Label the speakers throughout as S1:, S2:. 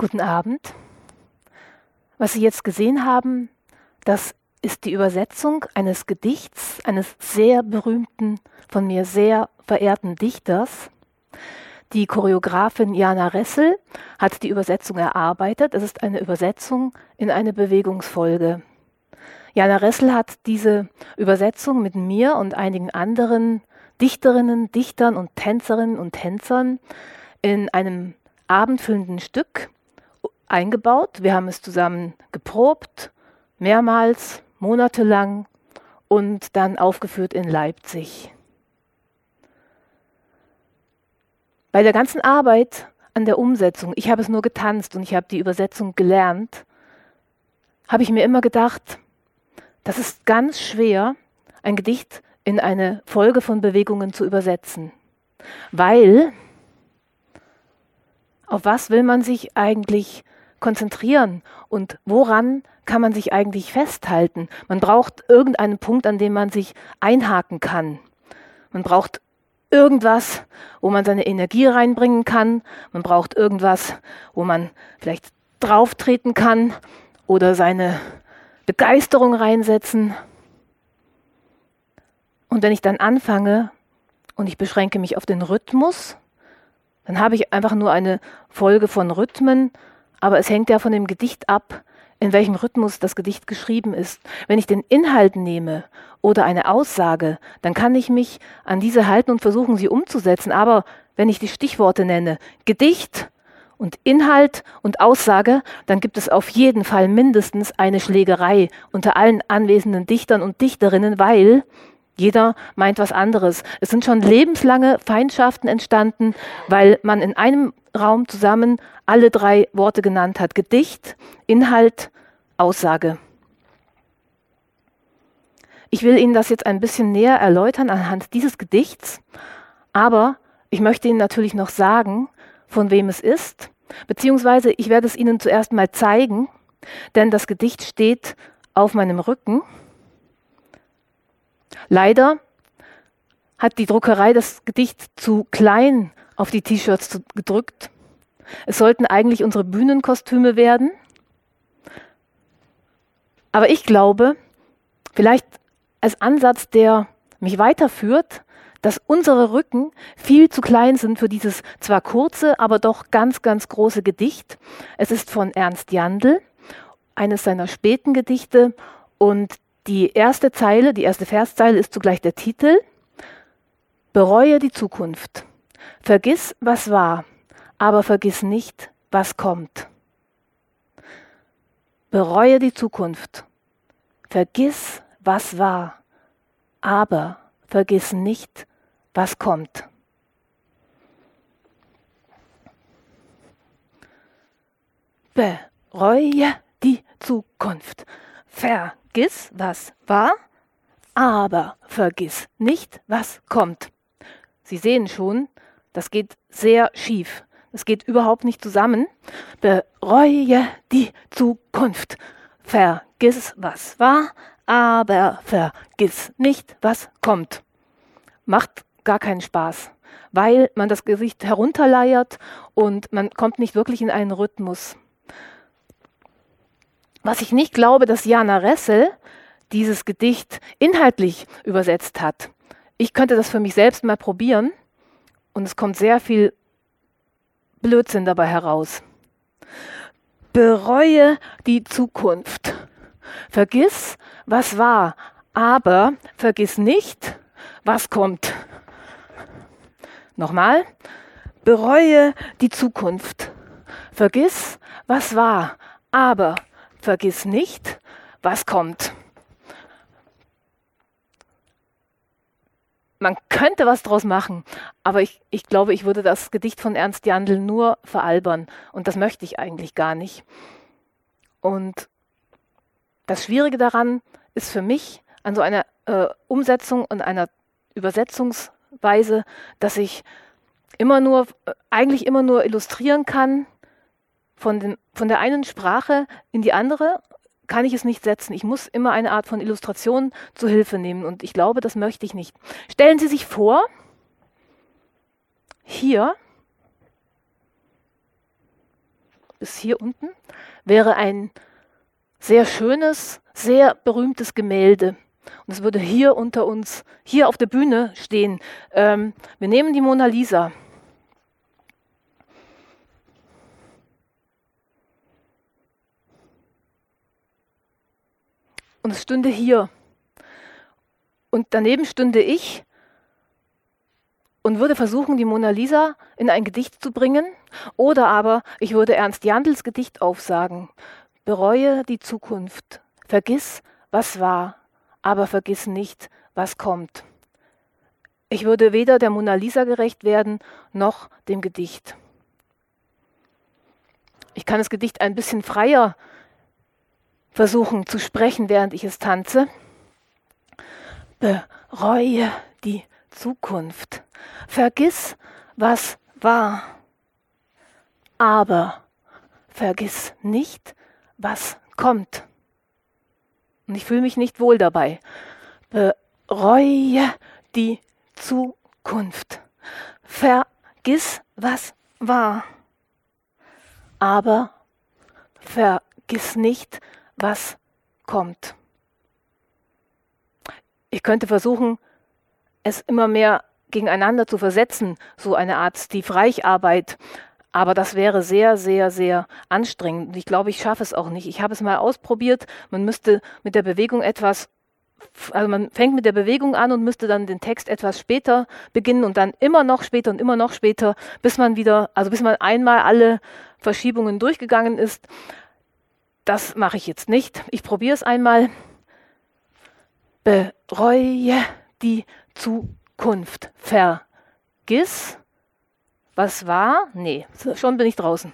S1: Guten Abend. Was Sie jetzt gesehen haben, das ist die Übersetzung eines Gedichts eines sehr berühmten, von mir sehr verehrten Dichters. Die Choreografin Jana Ressel hat die Übersetzung erarbeitet. Es ist eine Übersetzung in eine Bewegungsfolge. Jana Ressel hat diese Übersetzung mit mir und einigen anderen Dichterinnen, Dichtern und Tänzerinnen und Tänzern in einem abendfüllenden Stück eingebaut. Wir haben es zusammen geprobt, mehrmals, monatelang und dann aufgeführt in Leipzig. Bei der ganzen Arbeit an der Umsetzung, ich habe es nur getanzt und ich habe die Übersetzung gelernt, habe ich mir immer gedacht, das ist ganz schwer, ein Gedicht in eine Folge von Bewegungen zu übersetzen, weil auf was will man sich eigentlich konzentrieren und woran kann man sich eigentlich festhalten? Man braucht irgendeinen Punkt, an dem man sich einhaken kann. Man braucht irgendwas, wo man seine Energie reinbringen kann. Man braucht irgendwas, wo man vielleicht drauftreten kann oder seine Begeisterung reinsetzen. Und wenn ich dann anfange und ich beschränke mich auf den Rhythmus, dann habe ich einfach nur eine Folge von Rhythmen aber es hängt ja von dem Gedicht ab, in welchem Rhythmus das Gedicht geschrieben ist. Wenn ich den Inhalt nehme oder eine Aussage, dann kann ich mich an diese halten und versuchen, sie umzusetzen. Aber wenn ich die Stichworte nenne, Gedicht und Inhalt und Aussage, dann gibt es auf jeden Fall mindestens eine Schlägerei unter allen anwesenden Dichtern und Dichterinnen, weil jeder meint was anderes. Es sind schon lebenslange Feindschaften entstanden, weil man in einem Raum zusammen alle drei Worte genannt hat. Gedicht, Inhalt, Aussage. Ich will Ihnen das jetzt ein bisschen näher erläutern anhand dieses Gedichts, aber ich möchte Ihnen natürlich noch sagen, von wem es ist, beziehungsweise ich werde es Ihnen zuerst mal zeigen, denn das Gedicht steht auf meinem Rücken. Leider hat die Druckerei das Gedicht zu klein auf die T-Shirts gedrückt. Es sollten eigentlich unsere Bühnenkostüme werden. Aber ich glaube, vielleicht als Ansatz, der mich weiterführt, dass unsere Rücken viel zu klein sind für dieses zwar kurze, aber doch ganz, ganz große Gedicht. Es ist von Ernst Jandl, eines seiner späten Gedichte. Und die erste Zeile, die erste Verszeile ist zugleich der Titel. Bereue die Zukunft. Vergiss, was war, aber vergiss nicht, was kommt. Bereue die Zukunft. Vergiss, was war, aber vergiss nicht, was kommt. Bereue die Zukunft. Vergiss, was war, aber vergiss nicht, was kommt. Sie sehen schon, das geht sehr schief. Es geht überhaupt nicht zusammen. Bereue die Zukunft. Vergiss, was war, aber vergiss nicht, was kommt. Macht gar keinen Spaß, weil man das Gesicht herunterleiert und man kommt nicht wirklich in einen Rhythmus. Was ich nicht glaube, dass Jana Ressel dieses Gedicht inhaltlich übersetzt hat. Ich könnte das für mich selbst mal probieren und es kommt sehr viel Blödsinn dabei heraus. Bereue die Zukunft. Vergiss, was war, aber vergiss nicht, was kommt. Nochmal. Bereue die Zukunft. Vergiss, was war, aber vergiss nicht, was kommt. Man könnte was draus machen, aber ich, ich glaube, ich würde das Gedicht von Ernst Jandl nur veralbern und das möchte ich eigentlich gar nicht. Und das Schwierige daran ist für mich an so einer äh, Umsetzung und einer Übersetzungsweise, dass ich immer nur, äh, eigentlich immer nur illustrieren kann von, den, von der einen Sprache in die andere kann ich es nicht setzen. Ich muss immer eine Art von Illustration zu Hilfe nehmen und ich glaube, das möchte ich nicht. Stellen Sie sich vor, hier bis hier unten, wäre ein sehr schönes, sehr berühmtes Gemälde. Und es würde hier unter uns, hier auf der Bühne stehen. Ähm, wir nehmen die Mona Lisa. Und es stünde hier. Und daneben stünde ich und würde versuchen, die Mona Lisa in ein Gedicht zu bringen. Oder aber ich würde Ernst Jandls Gedicht aufsagen. Bereue die Zukunft. Vergiss, was war, aber vergiss nicht, was kommt. Ich würde weder der Mona Lisa gerecht werden, noch dem Gedicht. Ich kann das Gedicht ein bisschen freier versuchen zu sprechen, während ich es tanze. Bereue die Zukunft. Vergiss, was war. Aber vergiss nicht, was kommt. Und ich fühle mich nicht wohl dabei. Bereue die Zukunft. Vergiss, was war. Aber vergiss nicht, was kommt. Ich könnte versuchen, es immer mehr gegeneinander zu versetzen, so eine Art Steve Reich-Arbeit. Aber das wäre sehr, sehr, sehr anstrengend. Und ich glaube, ich schaffe es auch nicht. Ich habe es mal ausprobiert. Man müsste mit der Bewegung etwas, also man fängt mit der Bewegung an und müsste dann den Text etwas später beginnen und dann immer noch später und immer noch später, bis man wieder, also bis man einmal alle Verschiebungen durchgegangen ist. Das mache ich jetzt nicht. Ich probiere es einmal. Bereue die Zukunft. Vergiss, was war? Nee, schon bin ich draußen.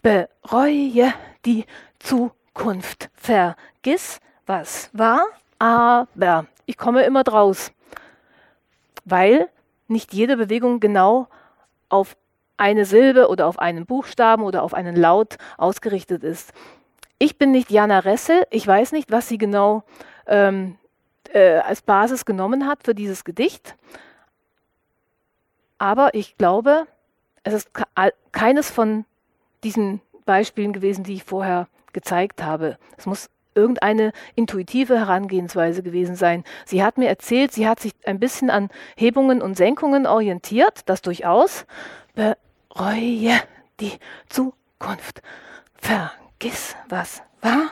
S1: Bereue die Zukunft. Vergiss, was war, aber ich komme immer draus, weil nicht jede Bewegung genau auf eine Silbe oder auf einen Buchstaben oder auf einen Laut ausgerichtet ist. Ich bin nicht Jana Ressel, ich weiß nicht, was sie genau ähm, äh, als Basis genommen hat für dieses Gedicht. Aber ich glaube, es ist keines von diesen Beispielen gewesen, die ich vorher gezeigt habe. Es muss irgendeine intuitive Herangehensweise gewesen sein. Sie hat mir erzählt, sie hat sich ein bisschen an Hebungen und Senkungen orientiert, das durchaus. Bereue die Zukunft. Vergiss, was war,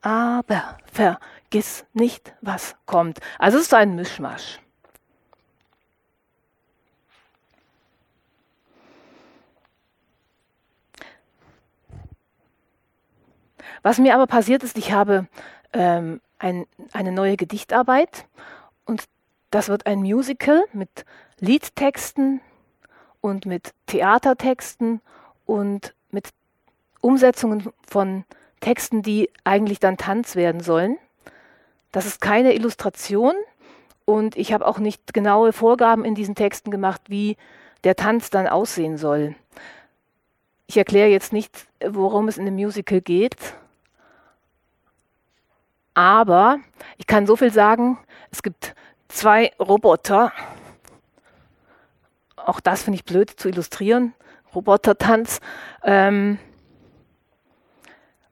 S1: aber vergiss nicht, was kommt. Also es ist ein Mischmasch. Was mir aber passiert ist, ich habe ähm, ein, eine neue Gedichtarbeit und das wird ein Musical mit Liedtexten und mit Theatertexten und mit Umsetzungen von Texten, die eigentlich dann Tanz werden sollen. Das ist keine Illustration und ich habe auch nicht genaue Vorgaben in diesen Texten gemacht, wie der Tanz dann aussehen soll. Ich erkläre jetzt nicht, worum es in dem Musical geht, aber ich kann so viel sagen, es gibt zwei Roboter. Auch das finde ich blöd zu illustrieren. Robotertanz. Ähm,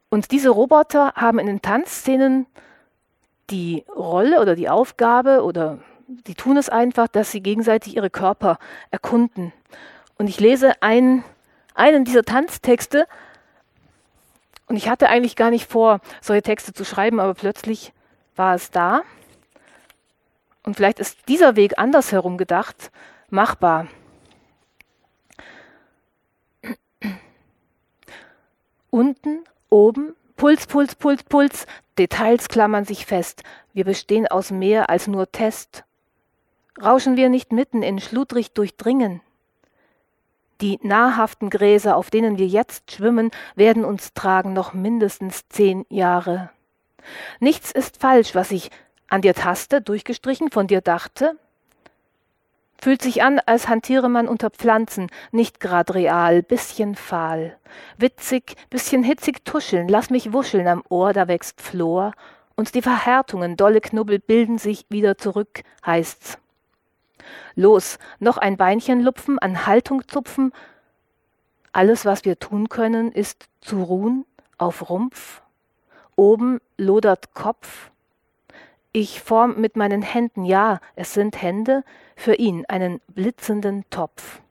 S1: und diese Roboter haben in den Tanzszenen die Rolle oder die Aufgabe oder die tun es einfach, dass sie gegenseitig ihre Körper erkunden. Und ich lese ein, einen dieser Tanztexte und ich hatte eigentlich gar nicht vor, solche Texte zu schreiben, aber plötzlich war es da. Und vielleicht ist dieser Weg andersherum gedacht machbar. Unten, oben, Puls, Puls, Puls, Puls, Details klammern sich fest. Wir bestehen aus mehr als nur Test. Rauschen wir nicht mitten in schludrig durchdringen? Die nahrhaften Gräser, auf denen wir jetzt schwimmen, werden uns tragen noch mindestens zehn Jahre. Nichts ist falsch, was ich an dir taste, durchgestrichen, von dir dachte. Fühlt sich an, als hantiere man unter Pflanzen, nicht grad real, bisschen fahl. Witzig, bisschen hitzig tuscheln, lass mich wuscheln am Ohr, da wächst Flor, und die Verhärtungen, dolle Knubbel bilden sich wieder zurück, heißt's. Los, noch ein Beinchen lupfen, an Haltung zupfen, alles, was wir tun können, ist zu ruhen auf Rumpf. Oben lodert Kopf. Ich form mit meinen Händen, ja, es sind Hände, für ihn einen blitzenden Topf.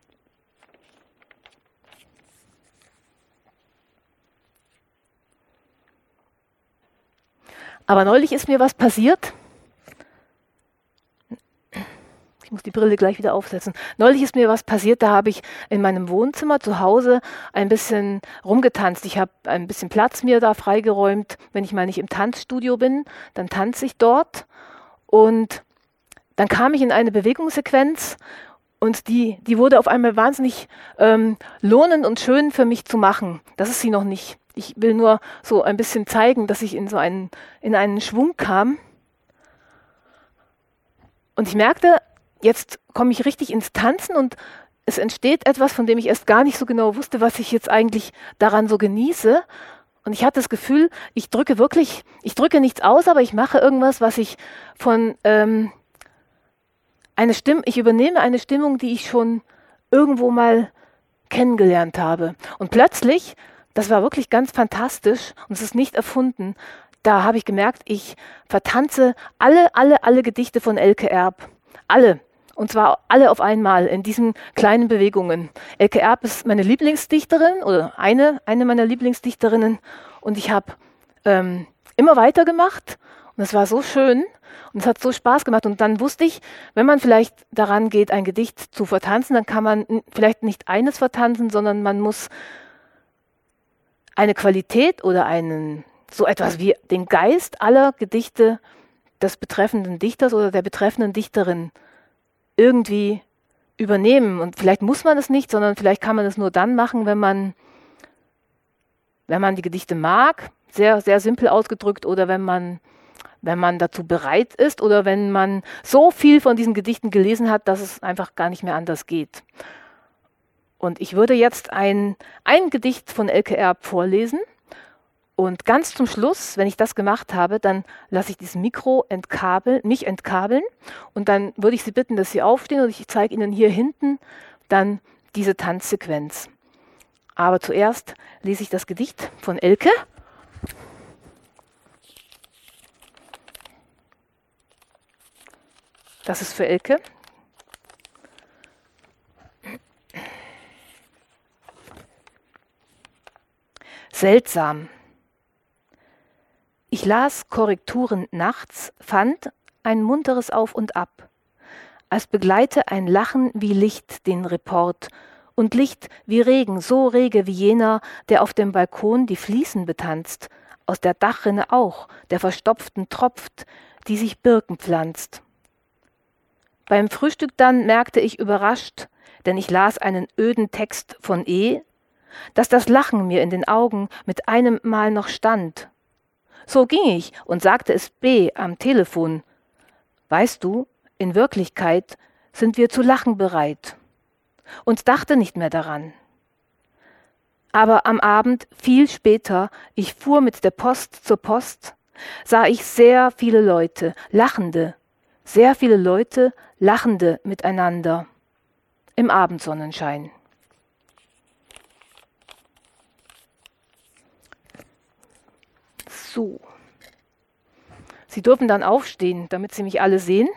S1: Aber neulich ist mir was passiert. Ich muss die Brille gleich wieder aufsetzen. Neulich ist mir was passiert, da habe ich in meinem Wohnzimmer zu Hause ein bisschen rumgetanzt. Ich habe ein bisschen Platz mir da freigeräumt. Wenn ich mal nicht im Tanzstudio bin, dann tanze ich dort. Und dann kam ich in eine Bewegungssequenz und die, die wurde auf einmal wahnsinnig ähm, lohnend und schön für mich zu machen. Das ist sie noch nicht. Ich will nur so ein bisschen zeigen, dass ich in so einen, in einen Schwung kam. Und ich merkte, jetzt komme ich richtig ins Tanzen und es entsteht etwas, von dem ich erst gar nicht so genau wusste, was ich jetzt eigentlich daran so genieße. Und ich hatte das Gefühl, ich drücke wirklich, ich drücke nichts aus, aber ich mache irgendwas, was ich von ähm, eine Stimme, ich übernehme eine Stimmung, die ich schon irgendwo mal kennengelernt habe. Und plötzlich das war wirklich ganz fantastisch und es ist nicht erfunden. Da habe ich gemerkt, ich vertanze alle, alle, alle Gedichte von Elke Erb. Alle. Und zwar alle auf einmal in diesen kleinen Bewegungen. Elke Erb ist meine Lieblingsdichterin oder eine, eine meiner Lieblingsdichterinnen. Und ich habe ähm, immer weitergemacht. Und es war so schön. Und es hat so Spaß gemacht. Und dann wusste ich, wenn man vielleicht daran geht, ein Gedicht zu vertanzen, dann kann man vielleicht nicht eines vertanzen, sondern man muss eine Qualität oder einen, so etwas wie den Geist aller Gedichte des betreffenden Dichters oder der betreffenden Dichterin irgendwie übernehmen. Und vielleicht muss man es nicht, sondern vielleicht kann man es nur dann machen, wenn man, wenn man die Gedichte mag, sehr, sehr simpel ausgedrückt, oder wenn man, wenn man dazu bereit ist oder wenn man so viel von diesen Gedichten gelesen hat, dass es einfach gar nicht mehr anders geht. Und ich würde jetzt ein, ein Gedicht von Elke Erb vorlesen. Und ganz zum Schluss, wenn ich das gemacht habe, dann lasse ich dieses Mikro entkabeln, mich entkabeln. Und dann würde ich Sie bitten, dass Sie aufstehen und ich zeige Ihnen hier hinten dann diese Tanzsequenz. Aber zuerst lese ich das Gedicht von Elke. Das ist für Elke. Seltsam. Ich las Korrekturen nachts, fand ein munteres Auf und Ab. Als begleite ein Lachen wie Licht den Report und Licht wie Regen, so rege wie jener, der auf dem Balkon die Fliesen betanzt, aus der Dachrinne auch, der verstopften tropft, die sich Birken pflanzt. Beim Frühstück dann merkte ich überrascht, denn ich las einen öden Text von E, dass das Lachen mir in den Augen mit einem Mal noch stand. So ging ich und sagte es B am Telefon. Weißt du, in Wirklichkeit sind wir zu lachen bereit. Und dachte nicht mehr daran. Aber am Abend, viel später, ich fuhr mit der Post zur Post, sah ich sehr viele Leute, lachende, sehr viele Leute, lachende miteinander im Abendsonnenschein. So. Sie dürfen dann aufstehen, damit Sie mich alle sehen.